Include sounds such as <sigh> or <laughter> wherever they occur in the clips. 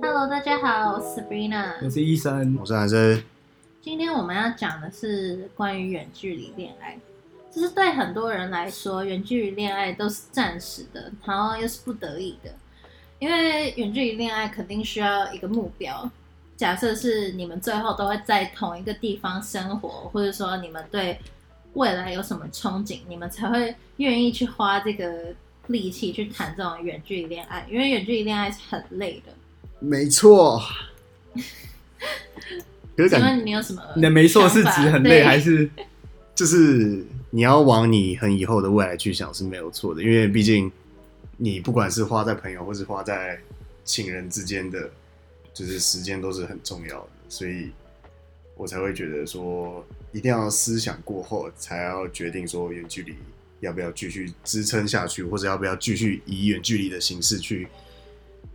Hello，大家好，我是 Sabrina。我是医生，我是男生今天我们要讲的是关于远距离恋爱，就是对很多人来说，远距离恋爱都是暂时的，然后又是不得已的，因为远距离恋爱肯定需要一个目标。假设是你们最后都会在同一个地方生活，或者说你们对未来有什么憧憬，你们才会愿意去花这个力气去谈这种远距离恋爱，因为远距离恋爱是很累的。没错。可是请感问你有什么？你的没错是指很累还？是就是你要往你很以后的未来去想是没有错的，因为毕竟你不管是花在朋友或是花在情人之间的，就是时间都是很重要的，所以我才会觉得说一定要思想过后才要决定说远距离要不要继续支撑下去，或者要不要继续以远距离的形式去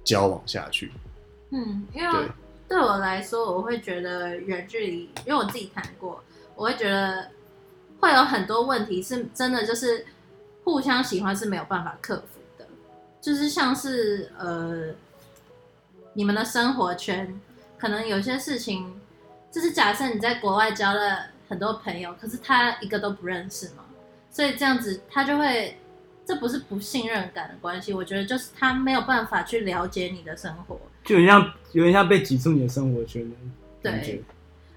交往下去。嗯，因为对对我来说，我会觉得远距离，因为我自己谈过，我会觉得会有很多问题是真的就是互相喜欢是没有办法克服的，就是像是呃，你们的生活圈，可能有些事情，就是假设你在国外交了很多朋友，可是他一个都不认识嘛，所以这样子他就会。这不是不信任感的关系，我觉得就是他没有办法去了解你的生活，就有点像有点像被挤出你的生活圈的感觉对？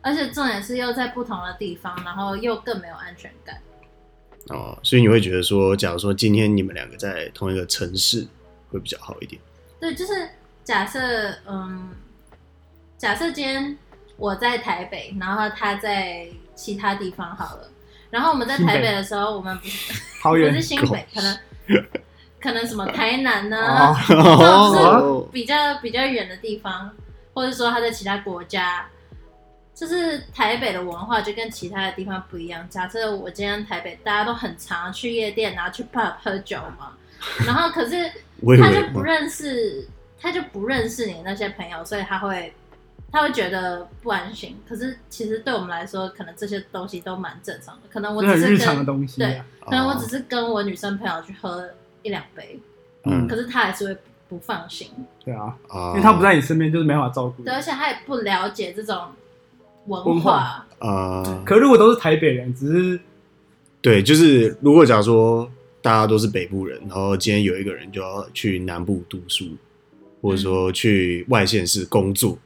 而且重点是又在不同的地方，然后又更没有安全感。哦，所以你会觉得说，假如说今天你们两个在同一个城市，会比较好一点。对，就是假设，嗯，假设今天我在台北，然后他在其他地方好了，然后我们在台北的时候，我们不是 <laughs> 不是新北，可能可能什么台南呢、哦。这种是哦比较比较远的地方，或者说他在其他国家，就是台北的文化就跟其他的地方不一样。假设我今天台北，大家都很常去夜店，然后去 pub 喝酒嘛，<laughs> 然后可是他就不认识，他就不认识你那些朋友，所以他会他会觉得不安心。可是其实对我们来说，可能这些东西都蛮正常的。可能我只是日常的跟东西对啊。，可能我只是跟我女生朋友去喝一两杯，嗯可是他还是会不放心。对啊，啊，因为他不在你身边，就是没法照顾你对，。而且他也不了解这种文文化化。啊，可如果都是台北人，只是对，就是如果假如说大家都是北部人，然后今天有一个人就要去南部读书，或者说去外县市工作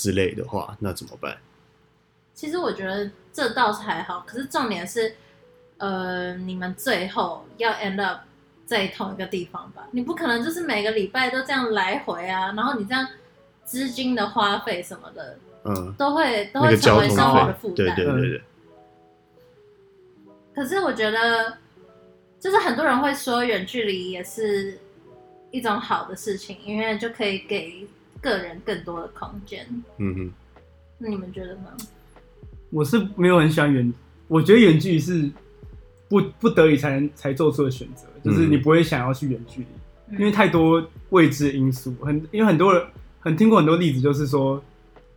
之类的话，那怎么办？其实我觉得这倒是还好，可是重点是，呃，你们最后要 end up 在同一个地方吧？你不可能就是每个礼拜都这样来回啊，然后你这样资金的花费什么的嗯，都会都那会成为生活的负担。对对对，可是我觉得，就是很多人会说远距离也是一种好的事情，因为就可以给个人更多的空间。嗯哼，那你们觉得呢？我是没有很喜欢远，我觉得远距离是不不得已才能才做出的选择，就是嗯。你不会想要去远距离。嗯。因为太多未知因素，很因为很多人很听过很多例子，就是说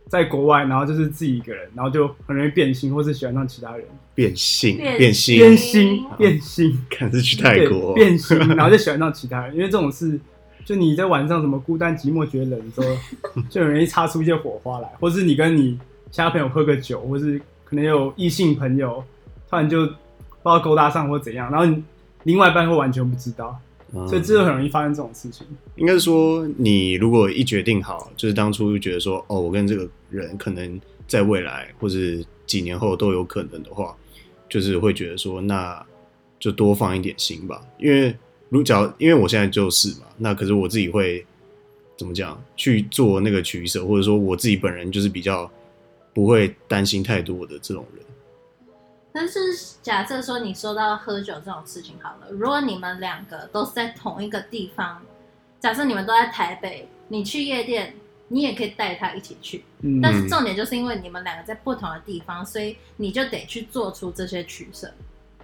在国外，然后就是自己一个人，然后就很容易变心，或是喜欢上其他人，变性变变性，变心变心，看是去泰国。变心，然后就喜欢上其他人，因为这种事，就你在晚上什么孤单寂寞觉得冷的时候，<laughs> 就很容易擦出一些火花来，或是你跟你其他朋友喝个酒，或是可能有异性朋友突然就不知道勾搭上或怎样，然后你另外一半会完全不知道，嗯所以这就很容易发生这种事情。应该是说，你如果一决定好，就是当初就觉得说，哦，我跟这个人可能在未来或是几年后都有可能的话，就是会觉得说，那就多放一点心吧。因为如假如因为我现在就是嘛，那可是我自己会怎么讲去做那个取舍，或者说我自己本人就是比较不会担心太多的这种人。但是假设说你说到喝酒这种事情好了，如果你们两个都是在同一个地方，假设你们都在台北，你去夜店，你也可以带他一起去。嗯，但是重点就是因为你们两个在不同的地方，所以你就得去做出这些取舍。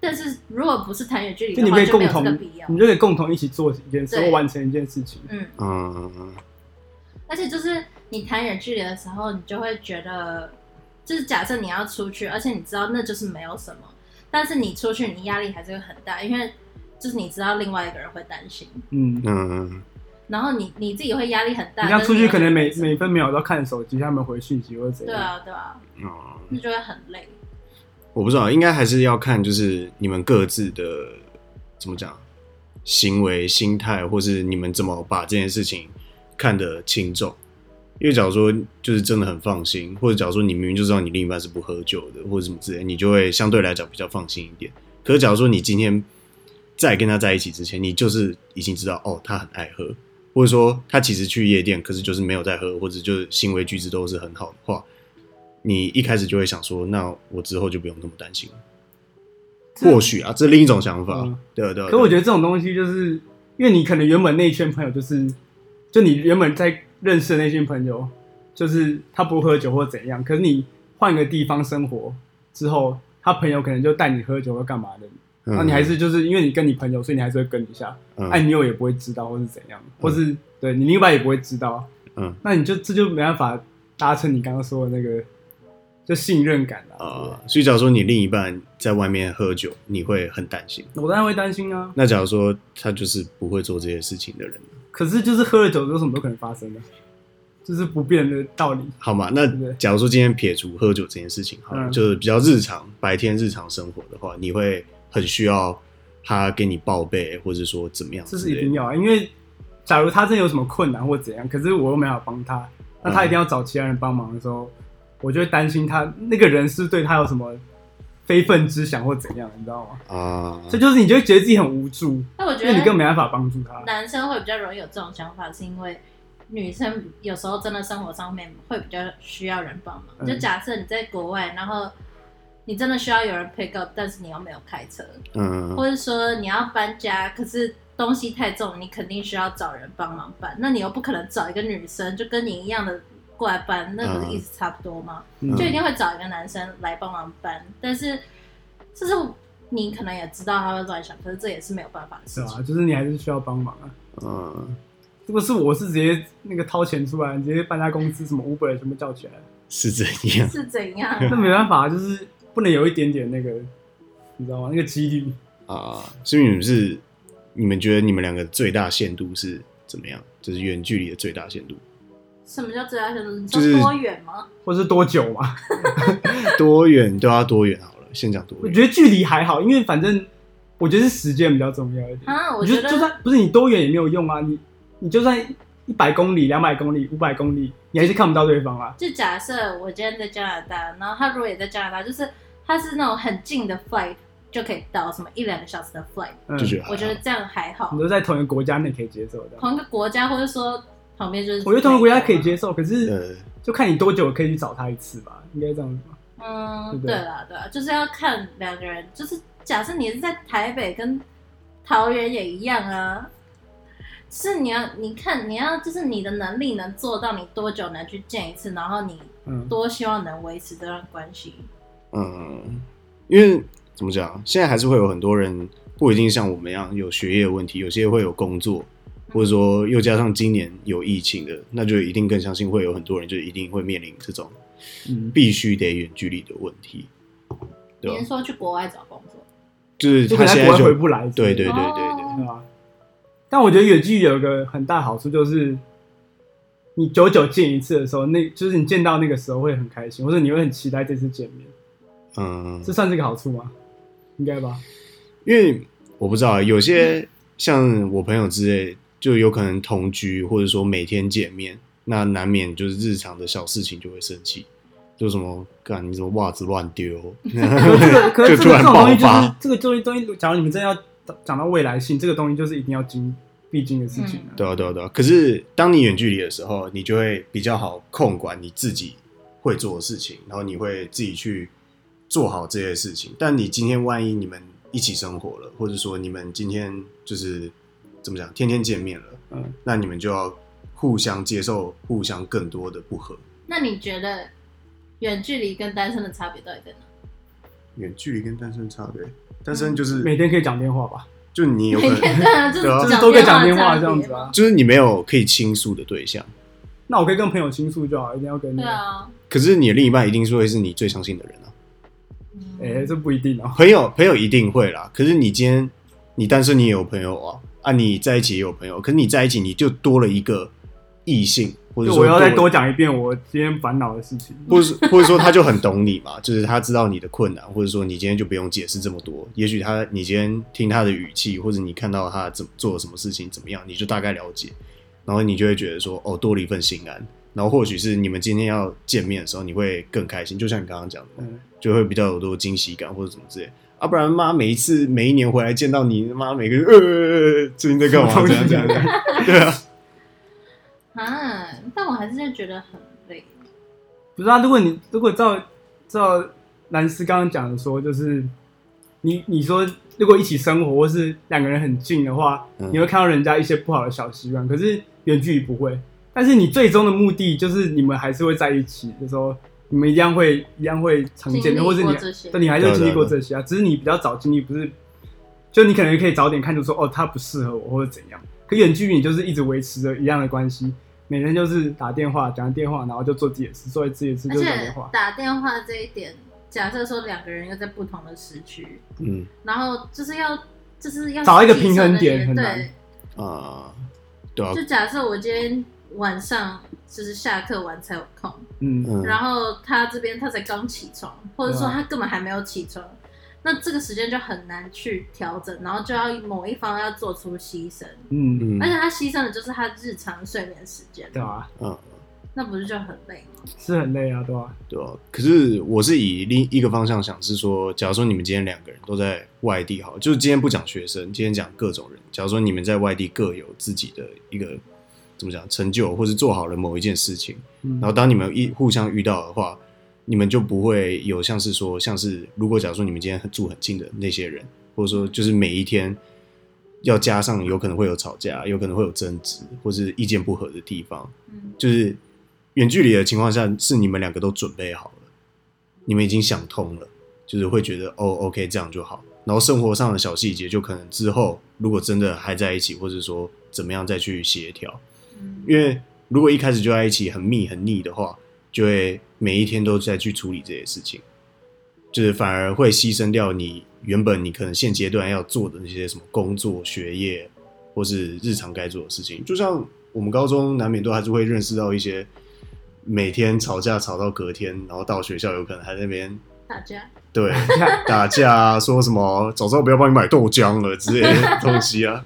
但是如果不是谈远距离的话，就你可以共没有这同个必要。你就可以共同一起做一件事，对或完成一件事情。嗯，嗯，而且就是你谈远距离的时候，你就会觉得，就是假设你要出去，而且你知道那就是没有什么，但是你出去你压力还是会很大，因为就是你知道另外一个人会担心，嗯，嗯，然后你你自己会压力很大。你这样出去可能每每分秒都看手机，他们回讯息或者怎样。对啊对啊，嗯，那就会很累。我不知道，应该还是要看就是你们各自的怎么讲行为、心态，或是你们怎么把这件事情看得轻重。因为假如说就是真的很放心，或者假如说你明明就知道你另一半是不喝酒的，或者什么之类，你就会相对来讲比较放心一点。可是假如说你今天在跟他在一起之前，你就是已经知道哦，他很爱喝，或者说他其实去夜店，可是就是没有在喝，或者就是行为举止都是很好的话，你一开始就会想说，那我之后就不用那么担心了。或许啊，这是另一种想法，嗯。对啊对啊。可我觉得，这种东西就是因为你可能原本那一圈朋友就是，就你原本在认识的那群朋友，就是他不喝酒或怎样，可是你换个地方生活之后，他朋友可能就带你喝酒或干嘛的，然后你还是就是因为你跟你朋友，所以你还是会跟一下，嗯。哎，女友也不会知道或是怎样，或是对你另一半也不会知道，嗯。那你就这就没办法达成你刚刚说的那个就信任感啊、啊。所以假如说你另一半在外面喝酒，你会很担心。我当然会担心啊，那假如说他就是不会做这些事情的人，可是就是喝了酒之后什么都可能发生的，这是不变的道理。好嘛？那假如说今天撇除喝酒这件事情，好了，嗯就是比较日常白天日常生活的话，你会很需要他给你报备，或者说怎么样这？是一定要啊，因为假如他真有什么困难或怎样，可是我又没法帮他，那他一定要找其他人帮忙的时候，我就会担心他那个人是对他有什么非分之想或怎样，你知道吗？啊，这就是你就会觉得自己很无助，那我觉因为你更得没办法帮助他。男生会比较容易有这种想法，是因为女生有时候真的生活上面会比较需要人帮忙。嗯就假设你在国外，然后你真的需要有人 pick up，但是你又没有开车，嗯或者说你要搬家，可是东西太重，你肯定需要找人帮忙搬。那你又不可能找一个女生就跟你一样的过来搬，那不是意思差不多吗？嗯就一定会找一个男生来帮忙搬。但是，就是你可能也知道他会乱想，可是这也是没有办法的事啊，就是你还是需要帮忙啊。嗯，如果是我是直接那个掏钱出来，直接搬家公司什么 Uber 全部叫起来，是怎样。是怎样？<laughs> 那没办法，就是不能有一点点那个，你知道吗？那个几率。啊，所以你们是你们觉得你们两个最大限度是怎么样？就是远距离的最大限度，什么叫最大限度？你就是说多远吗？或是多久嘛？<laughs> 多远都要多远好了。先讲多远，我觉得距离还好，因为反正我觉得是时间比较重要一点。啊，我我觉觉得得就算不是你多远也没有用啊，你你就算一百公里、两百公里、五百公里，你还是看不到对方啊。就假设我今天在加拿大，然后他如果也在加拿大，就是他是那种很近的 flight 就可以到，什么一两个小时的 flight，嗯，就觉得还好我觉得这样还好你。都在同一个国家内可以接受的。同一个国家，或者说旁边就是，我觉得同一个国家可以接受，可是呃，就看你多久可以去找他一次吧，应该这样子吧。嗯，不对对啦，对啦，就是要看两个人，就是假设你是在台北跟桃园也一样啊，是你要你看你要就是你的能力能做到，你多久能去见一次，然后你嗯，多希望能维持这段关系。嗯，因为怎么讲，现在还是会有很多人不一定像我们一样有学业问题，有些会有工作，或者说又加上今年有疫情的，那就一定更相信会有很多人就一定会面临这种嗯，必须得远距离的问题，对吧你是？说去国外找工作？就是他现在就回不来。对对对对哦对，对吧？但我觉得远距离有一个很大好处，就是你久久见一次的时候，那就是你见到那个时候会很开心，或者你会很期待这次见面，嗯这，算是个好处吗？应该吧。因为我不知道，有些像我朋友之类，就有可能同居，或者说每天见面，那难免就是日常的小事情就会生气，就什么干你怎么袜子乱丢，<laughs> <laughs> 就突然爆发，这个东西东西，假如你们真的要讲到未来性，这个东西就是一定要经必经的事情啊。对啊对啊对啊。可是当你远距离的时候，你就会比较好控管你自己会做的事情，然后你会自己去做好这些事情。但你今天万一你们一起生活了，或者说你们今天就是怎么讲，天天见面了。嗯，那你们就要互相接受互相更多的不合。那你觉得远距离跟单身的差别到底在哪？远距离跟单身差别，单身就是、每天可以讲电话吧，就你有可每天能当然就是对啊就是都可以讲电话这样子啊。就是你没有可以倾诉的对象，那我可以跟朋友倾诉就好，一定要跟那个。对啊，可是你的另一半一定是会是你最相信的人啊。嗯哎、这不一定啊。朋友朋友一定会啦，可是你今天你单身你也有朋友啊，啊你在一起也有朋友，可是你在一起你就多了一个异性，或者说我要再多讲一遍我今天烦恼的事情。<laughs> 或者是或者说他就很懂你嘛，就是他知道你的困难，或者说你今天就不用解释这么多。也许他你今天听他的语气，或者你看到他怎么做了什么事情怎么样，你就大概了解，然后你就会觉得说哦多了一份心安。然后或许是你们今天要见面的时候，你会更开心，就像你刚刚讲的就会比较有多惊喜感或者什么之类。啊，不然妈每一次每一年回来见到你，妈每个人呃最近在干嘛？什么东西怎样这样这样？<laughs> 对啊，啊，但我还是会觉得很累。不是啊，如果你如果照照兰斯刚刚讲的说，就是你你说如果一起生活或是两个人很近的话，嗯你会看到人家一些不好的小习惯，可是远距离不会。但是你最终的目的就是你们还是会在一起的时候，你们一样会一样会常见的，或者你过这些。对你还是经历过这些啊，只是你比较早经历，不是就你可能可以早点看出说哦他不适合我或者怎样。可远距离你就是一直维持着一样的关系，每天就是打电话讲电话，然后就做自己的事，做自己的事就打电话。打电话这一点，假设说两个人又在不同的时区，嗯。然后就是要就是要找一个平衡点很难。对，啊，对啊，就假设我今天晚上就是下课完才有空，嗯，嗯。然后他这边他才刚起床，或者说他根本还没有起床，那这个时间就很难去调整，然后就要某一方要做出牺牲，嗯，嗯。而且他牺牲的就是他日常睡眠时间，对啊，嗯。那不是就很累吗？是很累啊，对吧、对啊，可是我是以另一个方向想，是说，假如说你们今天两个人都在外地，好，就是今天不讲学生，今天讲各种人。假如说你们在外地各有自己的一个怎么讲成就，或是做好了某一件事情，嗯然后当你们一互相遇到的话，你们就不会有像是说，像是如果假如说你们今天住很近的那些人，或者说就是每一天要加上有可能会有吵架，有可能会有争执，或是意见不合的地方，嗯，就是远距离的情况下，是你们两个都准备好了，你们已经想通了，就是会觉得哦，OK，这样就好。然后生活上的小细节，就可能之后如果真的还在一起，或者说怎么样再去协调。嗯因为如果一开始就在一起很密很腻的话，就会每一天都在去处理这些事情，就是反而会牺牲掉你原本你可能现阶段要做的那些什么工作、学业或是日常该做的事情。就像我们高中难免都还是会认识到一些每天吵架吵到隔天，然后到学校有可能还在那边打架，对打架啊，说什么早知道不要帮你买豆浆了之类的东西啊。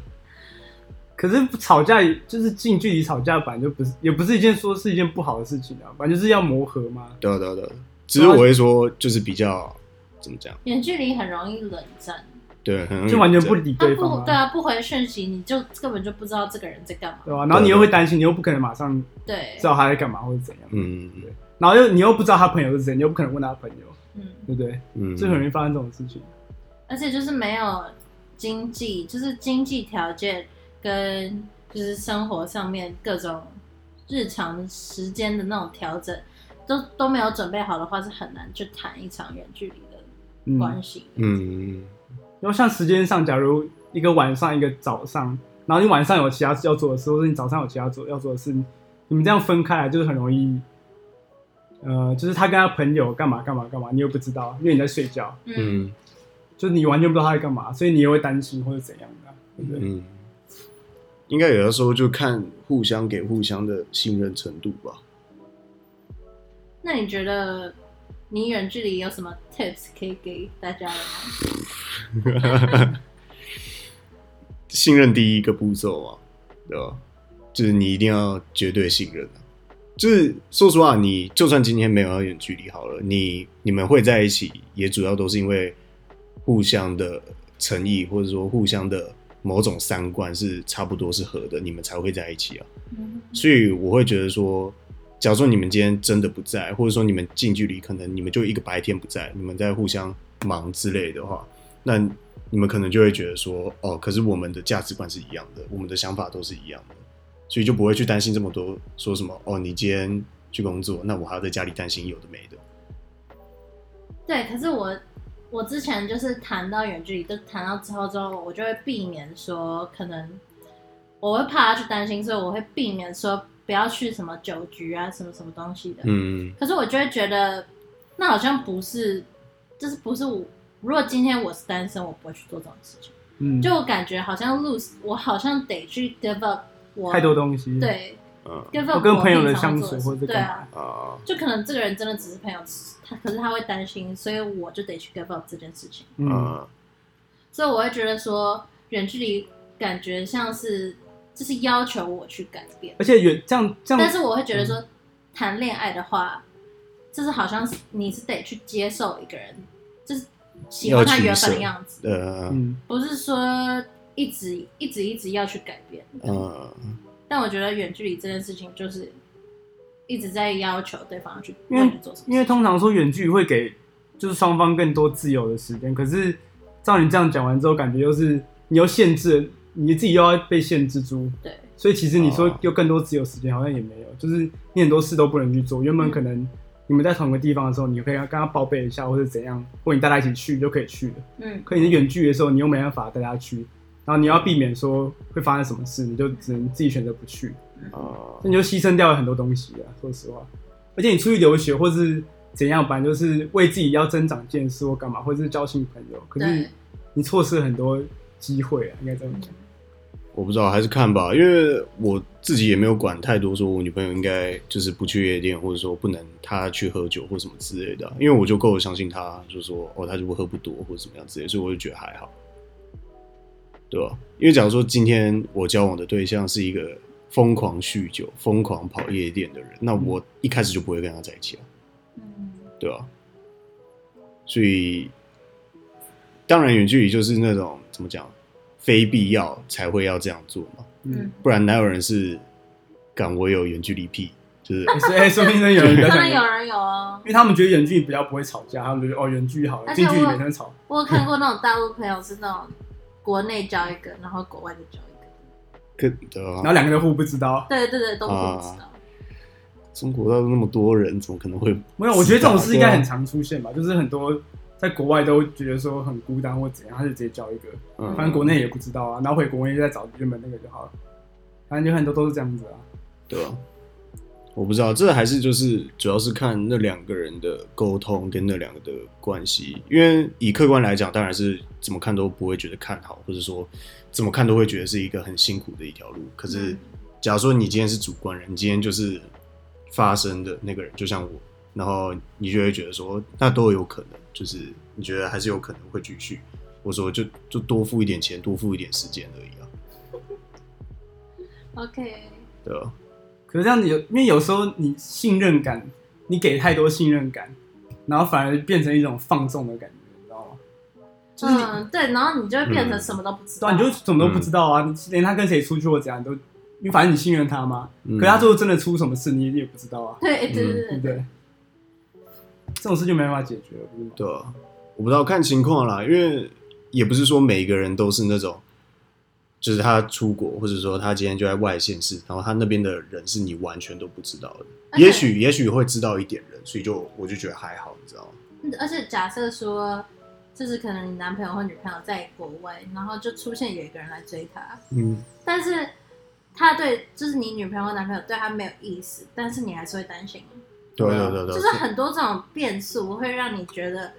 可是吵架就是近距离吵架，反正就不是，也不是一件说是一件不好的事情啊，反正就是要磨合嘛。对啊，对啊，对啊。只是我会说，就是比较怎么讲，远距离很容易冷战，对，很容易就完全不理对方不对啊，不回讯息，你就根本就不知道这个人在干嘛。对吧、然后你又会担心，你又不可能马上对知，道他在干嘛或者怎样，嗯对。然后又你又不知道他朋友是谁，你又不可能问他朋友，嗯，对不对？嗯，就很容易发生这种事情。而且就是没有经济，就是经济条件跟就是生活上面各种日常时间的那种调整，都都没有准备好的话，是很难去谈一场远距离的嗯，关系。嗯，然后像时间上，假如一个晚上一个早上，然后你晚上有其他要做的事，或者你早上有其他做要做的事，你们这样分开来，就是很容易，呃，就是他跟他朋友干嘛干嘛干嘛，你又不知道，因为你在睡觉，嗯，嗯就是你完全不知道他在干嘛，所以你也会担心或者怎样的，对不对？嗯，应该有的时候就看互相给互相的信任程度吧。那你觉得你远距离有什么 tips 可以给大家的吗？<laughs> <laughs> 信任第一个步骤啊，对吧？就是你一定要绝对信任啊。就是说实话，你就算今天没有要远距离好了，你你们会在一起，也主要都是因为互相的诚意，或者说互相的某种三观是差不多是合的，你们才会在一起啊。嗯所以我会觉得说，假如说你们今天真的不在，或者说你们近距离可能你们就一个白天不在，你们在互相忙之类的话，那你们可能就会觉得说，哦，可是我们的价值观是一样的，我们的想法都是一样的，所以就不会去担心这么多，说什么哦，你今天去工作，那我还要在家里担心有的没的。对，可是我我之前就是谈到远距离，就谈到之后之后，我就会避免说可能我会怕他去担心，所以我会避免说不要去什么酒局啊，什么什么东西的。嗯可是我就会觉得那好像不是，就是不是我。如果今天我是单身，我不会去做这种事情。嗯，就我感觉好像 lose，我好像得去 give up 我太多东西。，对嗯。give 我跟朋友的平常相处或者对啊，啊，就可能这个人真的只是朋友，他可是他会担心，所以我就得去 give up 这件事情。嗯，嗯。所以我会觉得说，远距离感觉像是这是要求我去改变，而且远这样这样，但是我会觉得说，谈恋爱的话，就是好像是你是得去接受一个人，就是喜欢他原本的样子，呃。嗯，不是说一直一直一直要去改变。嗯，但我觉得远距离这件事情就是一直在要求对方去因为为你做什么事，因为通常说远距离会给就是双方更多自由的时间，可是照你这样讲完之后，感觉又是你又限制了你自己又要被限制住，对。所以其实你说哦。有更多自由时间好像也没有，就是你很多事都不能去做。原本可能你们在同一个地方的时候，你可以跟他报备一下，或者怎样，或者你带他一起去就可以去了。嗯，可你是远距离的时候，你又没办法带他去，然后你要避免说会发生什么事，你就只能自己选择不去，哦那你就牺牲掉了很多东西啊。说实话，而且你出去留学或是怎样，反正就是为自己要增长见识或干嘛，或者是交新朋友，可是，你错失了很多机会啊，应该这样讲。我不知道，还是看吧，因为我自己也没有管太多，说我女朋友应该就是不去夜店，或者说不能她去喝酒或什么之类的啊，因为我就够相信她，就说哦，她就不喝不多或者怎么样之类，所以我就觉得还好，对吧？因为假如说今天我交往的对象是一个疯狂酗酒、疯狂跑夜店的人，那我一开始就不会跟他在一起啊。嗯，对吧？所以当然远距离就是那种怎么讲，非必要才会要这样做嘛，嗯，不然哪有人是敢我有远距离癖，就是欸所以说不定真的有人有人有哦因。为他们觉得远距离比较不会吵架，他们觉得哦远距离好近距离我每天吵。我有看过那种大陆朋友是那种国内交一个，然后国外再交一个，可对啊，然后两个人互不知道。对对对，都不知啊道。中国到那么多人，怎么可能会没有，我觉得这种事应该很常出现吧，就是很多在国外都觉得说很孤单或怎样，他就直接交一个，嗯反正国内也不知道啊，然后回国内再找原本那个就好了。反正有很多都是这样子啊。对吧？我不知道，这还是就是主要是看那两个人的沟通跟那两个的关系，因为以客观来讲，当然是怎么看都不会觉得看好，或者说怎么看都会觉得是一个很辛苦的一条路。可是嗯，假如说你今天是主观人，你今天就是发生的那个人，就像我，然后你就会觉得说，那都有可能，就是你觉得还是有可能会继续，我说就就多付一点钱，多付一点时间而已啊，OK，对吧？可是这样子有，因为有时候你信任感，你给太多信任感，然后反而变成一种放纵的感觉，你知道吗？就是你，嗯，对，然后你就会变成嗯什么都不知对啊，道。你就什么都不知道啊，你连他跟谁出去或怎样你都，因为反正你信任他嘛。嗯可是他最后真的出什么事，你也不知道啊，对对对对对不对？这种事就没办法解决了，不是吗？对啊，我不知道看情况啦，因为也不是说每个人都是那种，就是他出国，或者说他今天就在外县市，然后他那边的人是你完全都不知道的，也许也许会知道一点人，所以就我就觉得还好，你知道吗？而且假设说，就是可能你男朋友或女朋友在国外，然后就出现有一个人来追他，嗯，但是他对就是你女朋友或男朋友对他没有意思，但是你还是会担心，对对啊对对对，就是很多这种变数会让你觉得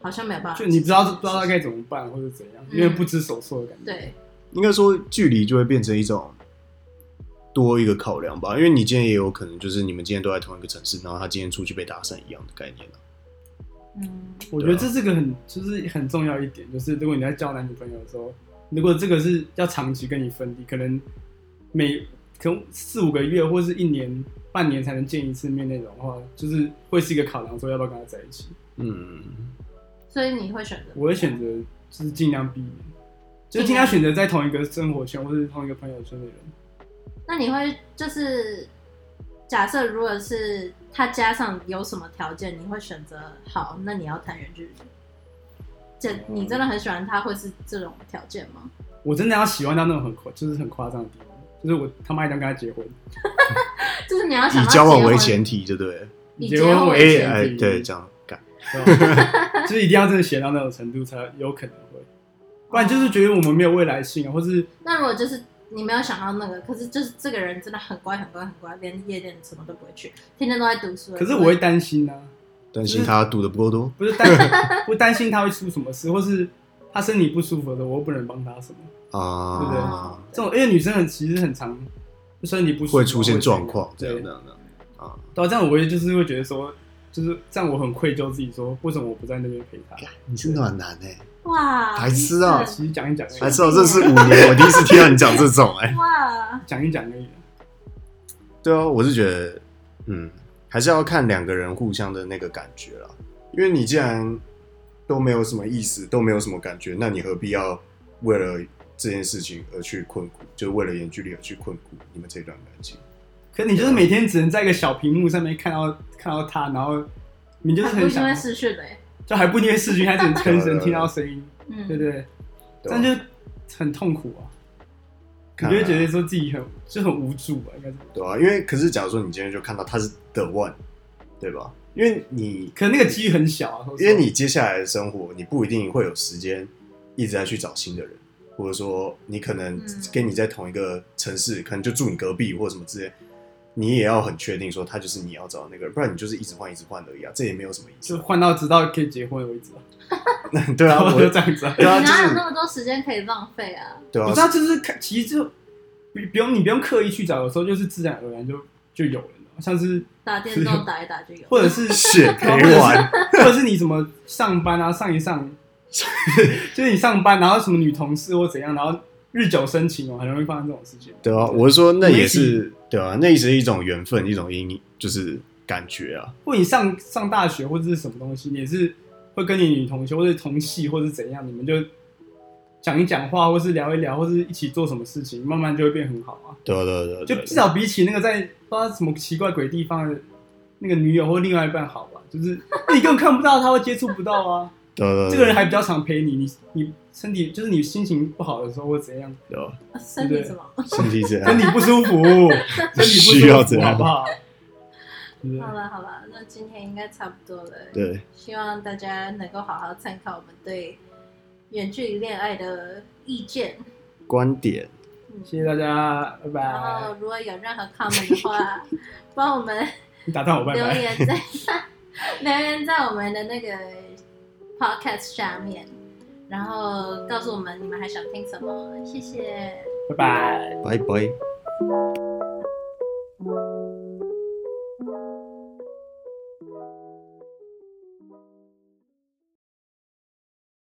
好像没有办法，就你不知道不知道他该怎么办或者怎样，嗯。因为不知所措的感觉。对，应该说距离就会变成一种多一个考量吧，因为你今天也有可能就是你们今天都在同一个城市，然后他今天出去被打散一样的概念啊嗯，我觉得这是个很就是很重要一点，就是如果你在交男女朋友的时候，如果这个是要长期跟你分离，可能每可能四五个月或是一年半年才能见一次面那种的话，就是会是一个考量，说要不要跟他在一起。嗯，所以你会选择我会选择就是尽量避免，就是尽量选择在同一个生活圈或是同一个朋友圈的人。那你会就是假设如果是他加上有什么条件，你会选择好？那你要谈远距离？这你真的很喜欢他，会是这种条件吗？我真的要喜欢到那种很夸，就是很夸张的地步，就是我他妈一定要跟他结婚，<laughs> 就是你要想以交往为前提，对不对？以结婚为前提，对，这样干，<laughs> <laughs> 就是一定要真的写到那种程度才有可能会，不然就是觉得我们没有未来性啊，或是那如果就是你没有想到那个，可是就是这个人真的很乖很乖很乖，连夜店什么都不会去，天天都在读书。可是我会担心啊，担心他赌的不够多。不是担 <laughs> 不担心他会出什么事，或是他身体不舒服的时候，我又不能帮他什么。啊，对不对哦这种因为女生很其实很常身体不舒服会出现状况，这对样这样这样啊，对啊，这样我也就是会觉得说，就是这样我很愧疚自己说，为什么我不在那边陪他？你是暖男哎，哇，白痴啊其实讲一讲而已，还是我认识五年，我第一次听到你讲这种哎，哇，<laughs> 讲一讲而已。对啊，我是觉得，嗯，还是要看两个人互相的那个感觉啦。因为你既然都没有什么意思，都没有什么感觉，那你何必要为了这件事情而去困苦？就是为了远距离而去困苦你们这段感情？可你就是每天只能在一个小屏幕上面看到看到他，然后你就是很想还不因为，视讯的欸，就还不因为视讯，还只能全神听到声音，<laughs> 嗯，对对？这对吧样就很痛苦啊！你就会觉得说自己很就很无助啊，应该是。对啊，因为可是假如说你今天就看到他是 the one，对吧？因为你可能那个机遇很小啊，因为你接下来的生活，你不一定会有时间一直在去找新的人，或者说你可能嗯跟你在同一个城市，可能就住你隔壁或什么之类，你也要很确定说他就是你要找的那个人，不然你就是一直换一直换而已啊，这也没有什么意思。就换到直到可以结婚为止啊，<laughs> 对啊，我就这样子啊。对啊，你哪有那么多时间可以浪费啊？对啊我知，道，就是看，其实就不不用你不用刻意去找，有时候就是自然而然就就有了，像是打电动打一打就有，或者是 <laughs> 血 <laughs> 陪玩，或者是你怎么上班啊上一上，就是你上班然后什么女同事或怎样，然后日久生情哦，很容易发生这种事情。对啊，我是说那也是对啊，那也是一种缘分，一种因，就是感觉啊，或你上上大学或者是什么东西，你也是会跟你女同学或者同系或者怎样，你们就讲一讲话，或是聊一聊，或是一起做什么事情，慢慢就会变很好啊。对啊对啊对啊，就至少比起那个在不知道什么奇怪鬼地方的那个女友或另外一半好吧，就是 <laughs> 你根本看不到他，会接触不到啊。对啊对啊这个人还比较常陪你，你你身体就是你心情不好的时候或怎样，对啊，身体什么？<laughs> 身体怎样身样，体不舒服，身体不舒服，<laughs> 需要怎样 <laughs> 好了好了，那今天应该差不多了。对，希望大家能够好好参考我们对远距离恋爱的意见。观点，谢谢大家，拜拜然后。如果有任何 comment 的话，帮我们你打断我，拜拜。留言在留言在我们的那个 podcast 下面，然后告诉我们你们还想听什么。谢谢。拜拜。拜拜。